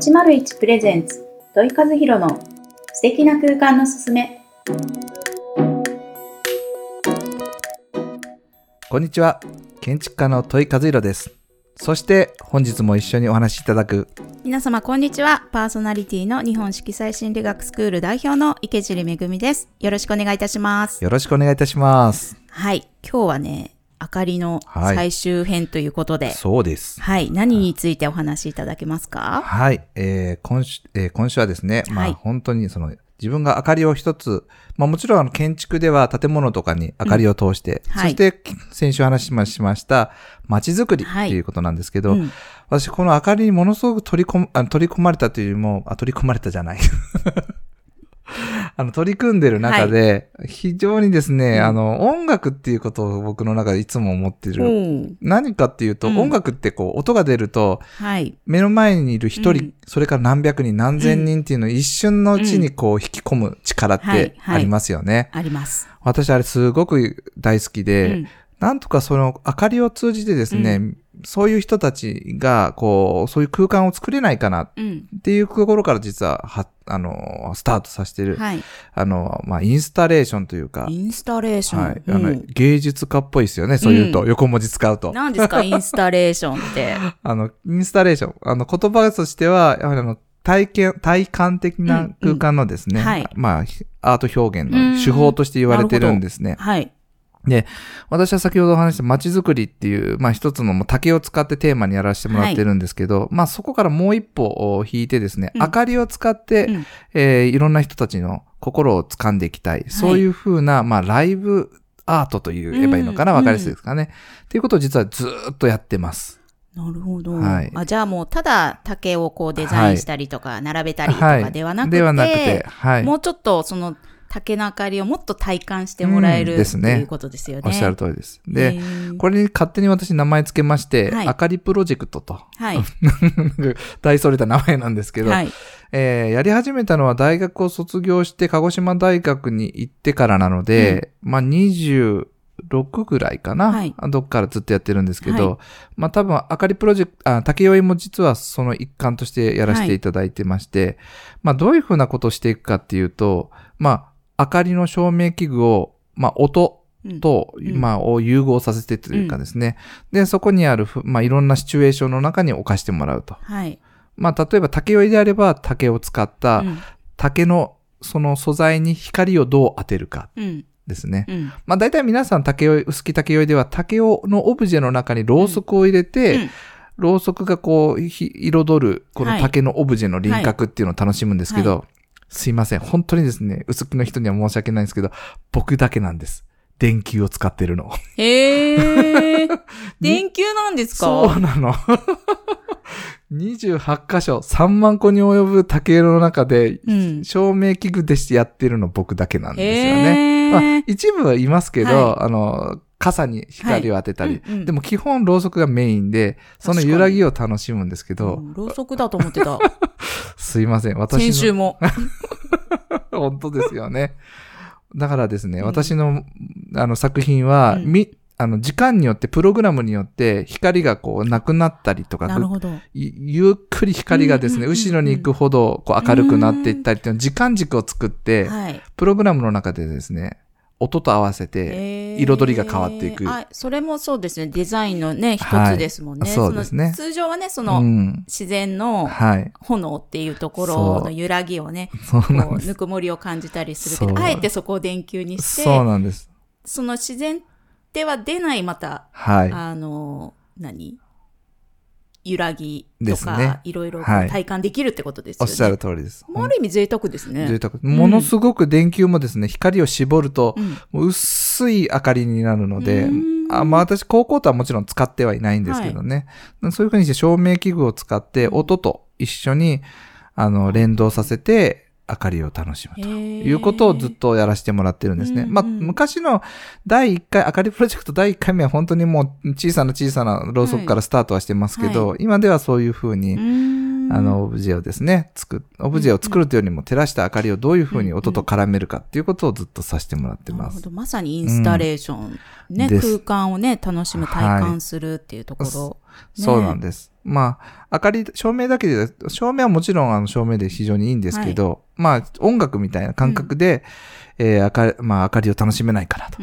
801プレゼンツ土井和弘の素敵な空間のすすめこんにちは。建築家の戸井和弘です。そして本日も一緒にお話しいただく皆様こんにちはパーソナリティの日本色彩心理学スクール代表の池尻めぐみですよろしくお願いいたしますよろしくお願いいたします。はい今日はねあかりのはい。最終編ということで。そうです。はい、何についてお話しいただけますか？はい。えー今週、えー今週はですね、まはい。あ本当にその自分が明かりを一つ、まあもちろんあの建築では建物とかに明かりを通して、うんはい。そして先週話しました街づくりっていうことなんですけど、うん。私この明かりにものすごく取り込取り込まれたというよりも、あ、取り込まれたじゃない。あの、取り組んでる中で、非常にですね、うん。あの、音楽っていうことを僕の中でいつも思ってる。うん。何かっていうと、うん。音楽ってこう、音が出ると、はい。目の前にいる一人、うん。それから何百人、何千人っていうのを一瞬のうちにこう、引き込む力っはい。てはい。ありますよね。あります、私あれすごく大好きうで、ん。なんとかその明かりを通じてですね、うそういう人たちが、こう、そういう空間を作れないかなうんっていうところから実は、は、あの、スタートさせてる、はい。あの、まあ、インスタレーションというか、インスタレーション、はい、あの、うん。芸術家っぽいですよね、そういうと、うん。横文字使うと。何ですか？インスタレーションって。あの、インスタレーション、あの、言葉としては、やはりあの、体験、体感的な空間のですね、うんはい。まあ、アート表現の手法として言われてるんですね。はい私は先ほどお話した街づくりっていう、まあ一つのもう竹を使ってテーマにやらせてもらってるんですけど、まあそこからもう一歩引いてですね、うん。明かりを使って、うん。えーいろんな人たちの心を掴んでいきたい。そういうふうな、まあライブアートと言えばいいのかな、うん。わ、かりやすいですかね。っていうことを実はずーっとやってます。なるほど、はい。あじゃあもうただ竹をこうデザインしたりとか並べたりとかではなくて、ではなくて、はい。もうちょっとその竹の明かりをもっと体感してもらえる、うんですねっていうことですよね。おっしゃる通りです。で、これに勝手に私名前つけまして、はいあかりプロジェクトと、はい。大それた名前なんですけど、はい。えーやり始めたのは大学を卒業して鹿児島大学に行ってからなので、まあ26ぐらいかな、はいどっからずっとやってるんですけど、はまあ多分、あかりプロジェクト、あ、竹酔いも実はその一環としてやらせていただいてまして、まあどういうふうなことをしていくかっていうと、まあ、明かりの照明器具を、まあ音うんと、うんまあ、を融合させてというかですね。で、そこにあるふ、まあ、いろんなシチュエーションの中に置かしてもらうと。はい。まあ、例えば竹酔いであれば竹を使った、うん竹のその素材に光をどう当てるかうん。ですね。うん。まあ大体皆さん竹酔い、薄木竹酔いでは竹をのオブジェの中にろうそくを入れて、うんろうそくがこうひ彩るこのはい竹のオブジェの輪郭っていうのを楽しむんですけど、すいません。本当にですね、薄木の人には申し訳ないんですけど、僕だけなんです。電球を使ってるの。へえ。電球なんですか？そうなの。28箇所、3万個に及ぶ竹色の中で、うん。照明器具でしてやってるの僕だけなんですよね。へまあー、一部はいますけど、はあの、傘に光を当てたり、はいうんうんでも基本ろうそくがメインで、その揺らぎを楽しむんですけど、うんろうそくだと思ってた。すいません、私の。先週も。本当ですよね。だからですね、うん私のあの作品は、うんみ、あの、時間によって、プログラムによって、光がこう、なくなったりとか、なるほど。いゆっくり光がですね、うんうんうんうん後ろに行くほどこう明るくなっていったりっていうの時間軸を作って、はい。プログラムの中でですね、音と合わせて、彩りが変わっていくあ、それもそうですね。デザインのね、一はいつですもんね。そうですね通常はね、そうの、ん。自然のはい。炎っていうところの揺らぎをね、そう。ぬくもりを感じたりするけど、あえてそこを電球にして、そうなんです。その自然では出ないまた、はい。あの、何？揺らぎとですねか、いろいろ体感できるってことですよね。おっしゃる通りです。まあある意味贅沢ですね。贅沢。ものすごく電球もですね、光を絞ると、薄い明かりになるのであまあ私、高校とはもちろん使ってはいないんですけどね。そういうふうにして照明器具を使って、うん音と一緒に、あの、連動させて、明かりを楽しむと。いうことをずっとやらせてもらってるんですね。まあ、昔の第1回、あかりプロジェクト第1回目は本当にもう小さな小さなろうそくからスタートはしてますけど、は今ではそういうふうに、あの、オブジェをですね、作っ、オブジェを作るというよりも照らした明かりをどういうふうに音と絡めるかっていうことをずっとさせてもらってます。まさにインスタレーション。ね、空間をね、楽しむ、体感するっていうところ。そうなんです。まあ、明かり、照明だけで、照明はもちろんあの照明で非常にいいんですけど、まあ、音楽みたいな感覚で、えー明かり、まあ、明かりを楽しめないかなと。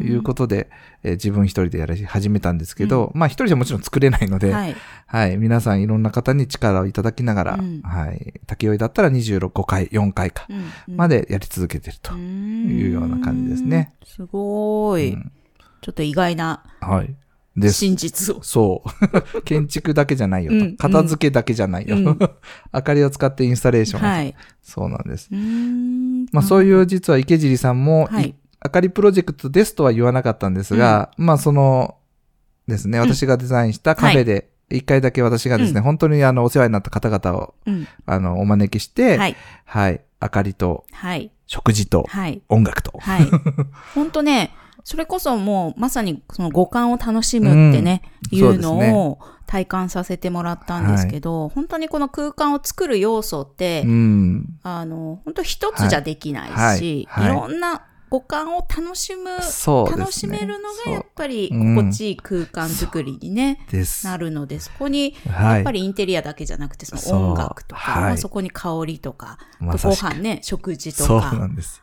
いうことで、えー自分一人でやり始めたんですけど、まあ一人じゃもちろん作れないので、はい。はい。皆さんいろんな方に力をいただきながら、うんはい。竹追いだったら26回、4回か、うんまでやり続けてると。いいうような感じですね。すごい、うんちょっと意外なはい。です。真実を。そう。建築だけじゃないよと。うん片付けだけじゃないよ。うん 明かりを使ってインスタレーション。はい。そうなんです。まあそういう実は池尻さんも、はいい明かりプロジェクトですとは言わなかったんですが、まあそのですね、私がデザインしたカフェで、一回だけ私がですね、う本当にあのお世話になった方々をうん。あのお招きして、はい。はい。明かりとはい。食事とはい。音楽と。はい。本当ね、それこそもうまさにその五感を楽しむってね、うんいうのを体感させてもらったんですけど、本当にこの空間を作る要素って、うん。あの、本当一つじゃできないし、はいはいいろんな五感を楽しむ、ね。楽しめるのがやっぱり心地いい空間作りにね、そうです。なるので、そこにはい。やっぱりインテリアだけじゃなくて、その音楽とか、はいまあ、そこに香りとか、ご飯ね、食事とそうなか。んです。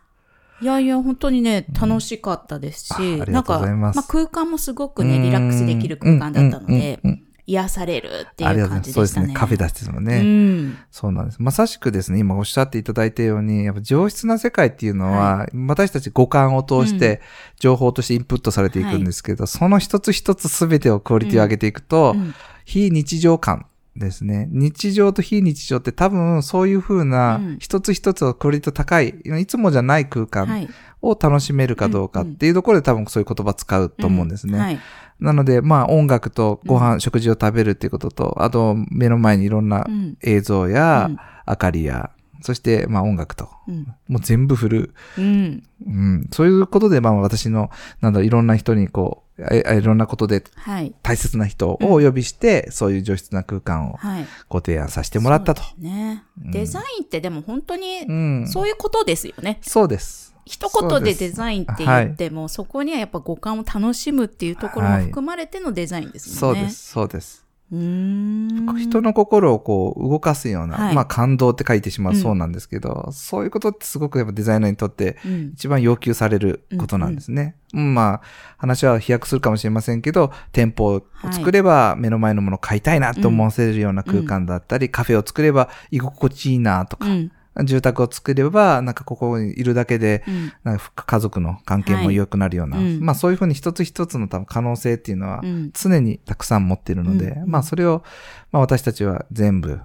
いやいや、本当にね、楽しかったですし、あありなんか、がとうございますあ、空間もすごくね、リラックスできる空間だったのでうんうんうんうん、癒されるっていう感じでしたね。ですね。カフェ出してもね。うん。そうなんです。まさしくですね、今おっしゃっていただいたように、やっぱ上質な世界っていうのは、私たち五感を通して情報としてインプットされていくんですけど、その一つ一つすべてをクオリティを上げていくと、うん非日常感ですね。日常と非日常って多分そういう風なうん一つ一つをクオリティ高い、いつもじゃない空は間い。を楽しめるかどうかっていうところで多分そういう言葉使うと思うんですね。はい。なので、まあ音楽とご飯、食事を食べるっていうことと、あと目の前にいろんなうん。映像やうん明かりや、そしてまあ音楽と、うん。もう全部フル。うん。うん、そういうことでまあ私の、なんだろう、いろんな人にこう、えいろんなことではい。大切な人をお呼びして、そういう上質な空間をはい。ご提案させてもらったと。ね。うんデザインってでも本当にうん。そういうことですよね。そうです。一言でデザインって言っても、そこにはやっぱ五感を楽しむっていうところも含まれてのデザインですもんね。そうで。す。そうです。人の心をこう動かすような、はい。まあ感動って書いてしまううんそうなんですけど、そういうことってすごくやっぱデザイナーにとってうん。一番要求されることなんですね。うんまあ、話は飛躍するかもしれませんけど、店舗を作れば目の前のものを買いたいなと思わせるような空間だったり、カフェを作れば居心地いいなとか、うん。住宅を作れば、なんかここにいるだけで、うん。なんか家族の関係も良くなるような、はいうんまあそういうふうに一つ一つの多分可能性っていうのはうん。常にたくさん持っているので、うんまあそれを、まあ私たちは全部、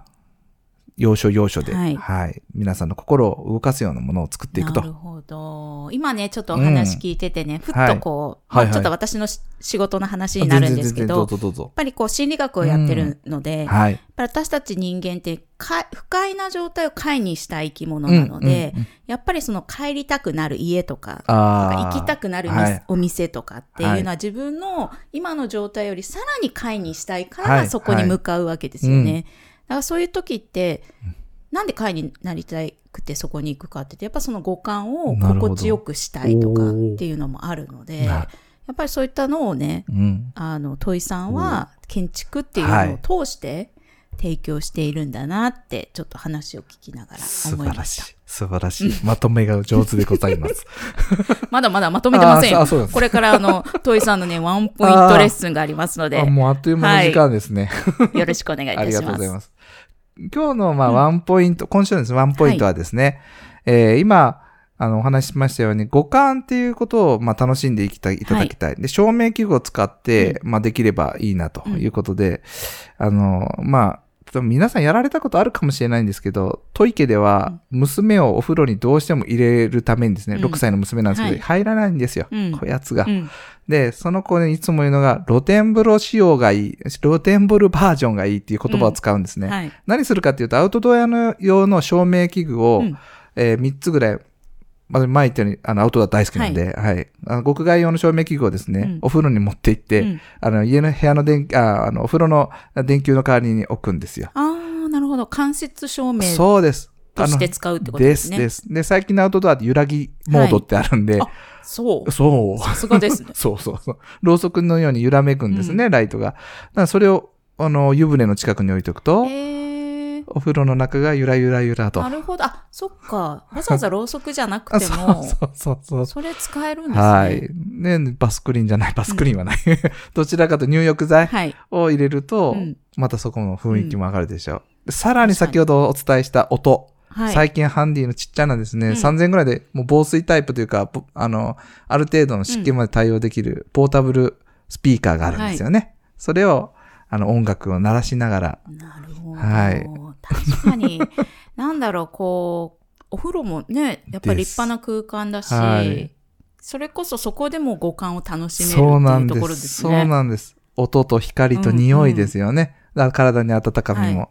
要所要所で、ははいい、皆さんの心を動かすようなものを作っていくとなる。ほど。今ね、ちょっとお話聞いててね、ふっとこう、はいはいまあちょっと私のし仕事の話になるんですけど、やっ。ぱりこう心理学をやってるので、やっはい。ぱり私たち人間ってか不快な状態を快にした生き物なので、うんうんうんやっぱりその帰りたくなる家とか、ああ。行きたくなるはいお店とかっていうのは自分の今の状態よりさらに快にしたいからはいそこに向かうわけですよね。はいうんだからそういう時って、なんで快になりたくてそこに行くかって言って、やっぱその五感を心地よくしたいとかっていうのもあるので、なやっぱりそういったのをね、うん。あの、問いさんは建築っていうのを通して提供しているんだなって、ちょっと話を聞きながら素思いました。晴らしい。素晴らしい。まとめが上手でございます。まだまだまとめてませんんこれからあの、問いさんのね、ワンポイントレッスンがありますのであ、もうあっという間の時間ですね。よろしくお願いいありがたします。とうございます。今日の、まあ、ワンポイント、今週のですね、ワンポイントはですね、えー今、あの、お話ししましたように、五感っていうことを、まあ、楽しんでいきたい、いただきたい。で、照明器具を使って、まあ、できればいいな、ということで、あの、まあ、多分皆さんやられたことあるかもしれないんですけど、トイケでは、娘をお風呂にどうしても入れるためにですね、うん6歳の娘なんですけど、はい入らないんですよ。うんこやつが。うん。で、その子にいつも言うのが、露天風呂仕様がいい、露天風呂バージョンがいいっていう言葉を使うんですね。はい。何するかっていうと、アウトドアの用の照明器具を、うんえ3つぐらい、まず前言ったように、あの、アウトドア大好きなんで、はい。あの屋外用の照明器具をですね、うんお風呂に持って行って、うんあの、家の部屋の電気、ああの、お風呂の電球の代わりに置くんですよ。ああ、なるほど。間接照明そうです。としてあ使うってことですすね。です。で、最近のアウトドアって揺らぎモードってあるんで、あそう。そう。さすがですね。そうそうそう。ろうそくのように揺らめくんですね、ライトが。だからそれをあの、湯船の近くに置いとくと。お風呂の中がゆらゆらゆらと。なるほど。あ、そっか。わざわざろうそくじゃなくあて そうも、そうそうそう。それ使えるんですね。はい。ね、バスクリーンじゃない、バスクリーンはない。どちらかと入浴剤はい。を入れると、うんまたそこの雰囲気も上がるでしょう。でさらに先ほどお伝えした音。はい。最近ハンディのちっちゃなですね、うん3000円ぐらいでもう防水タイプというか、ぼあの、ある程度の湿気まで対応できるポータブルスピーカーがあるんですよね。それを、あの、音楽を鳴らしながら、なるほど。はい確かに、なんだろう、こう、お風呂もね、やっぱり立派な空間だし、はいそれこそそこでも五感を楽しめるってそうないんうところで。ですすね。そうなんです。音と光と匂いですよね。だから体に温かみも。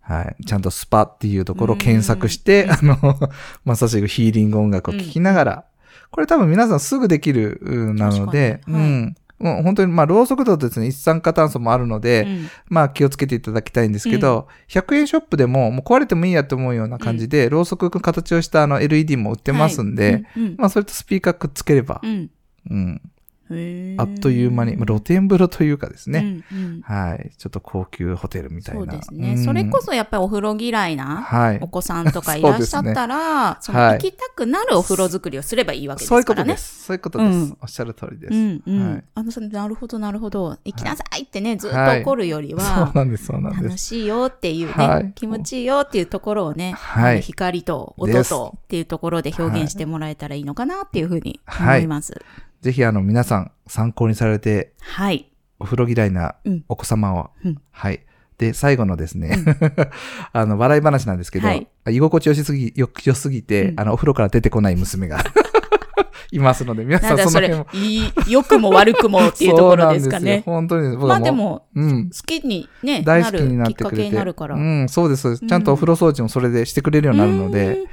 はい。ちゃんとスパっていうところを検索して、あの、まさしくヒーリング音楽を聴きながら、これ多分皆さんすぐできるうんなので、はいうん。もう本当に、まあ、ろうそくとですね、一酸化炭素もあるので、うん。まあ気をつけていただきたいんですけど、100円ショップでももう壊れてもいいやと思うような感じで、ろうそくの形をしたあの LED も売ってますんで、はい。うんまあそれとスピーカーくっつければ、うんあっという間に、まあ露天風呂というかですね、うんうんはい、ちょっと高級ホテルみたいな。そうですね、んそれこそやっぱりお風呂嫌いなはいお。子さんとかいらっしゃったら、そのはい行きたくなるお風呂作りをすればいいわけですそういうこからね。とです。そういうことです。うんおっしゃる通りです。うんうん。はいあの、そのなるほど、なるほど。行きなさいってね、ずっとはい怒るよりそうは、なんです、そうなんで楽す。しいよっていうね、はい気持ちいいよっていうところをね、はい光と音とっていうところで表現してもらえたらいいのかなっていうふうに思はいいます。ぜひあの皆さん参考にされて、はい。お風呂嫌いなうんお子様を、うんはい。で、最後のですね、あの、笑い話なんですけど、はい居心地よしすぎ、よ良すぎて、うんあの、お風呂から出てこない娘が いますので、皆さなんだその辺も。、いい、良くも悪くもっていうところですかそうなんね。よ本当に。まあでも、うん。好きにね、大な好きになっるきってかけくれて。になるから。うん、そうです、そうです。ちゃんとお風呂掃除もそれでしてくれるようになるので、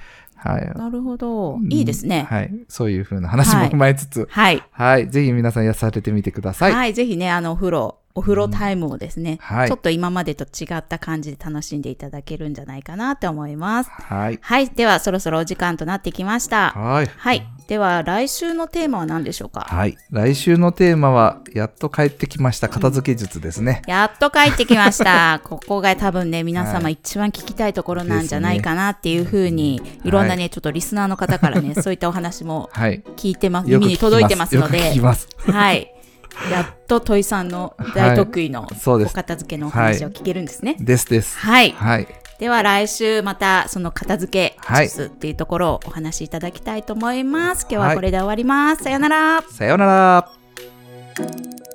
はい。なるほど。いいですね。はい。そういう風な話も踏まえつつ、はい。はい。ぜひ皆さんやされてみてください。はい。ぜひね、あの、お風呂、お風呂タイムをですね、はいちょっと今までと違った感じで楽しんでいただけるんじゃないかなと思います。はい。はい。では、そろそろお時間となってきました。はい。はい。では、来週のテーマは何でしょうか？はい。来週のテーマは、やっと帰ってきました、片付け術ですね。やっと帰ってきました。ここが多分ね、皆はい様一番聞きたいところなんじゃないかなっていうふうに、いろんなね、ちょっとリスナーの方からね、そういったお話もはい。聞いてます、よく聞き耳に届いてますのでよく聞き、ます。はい。やっとトイさんの大得意のお片付けのお話を聞けるんですね。ですです。はい。はい。では来週またその片付けはい術っていうところをお話しいただきたいと思います。今日はこれで終わります。さよなら。さようなら。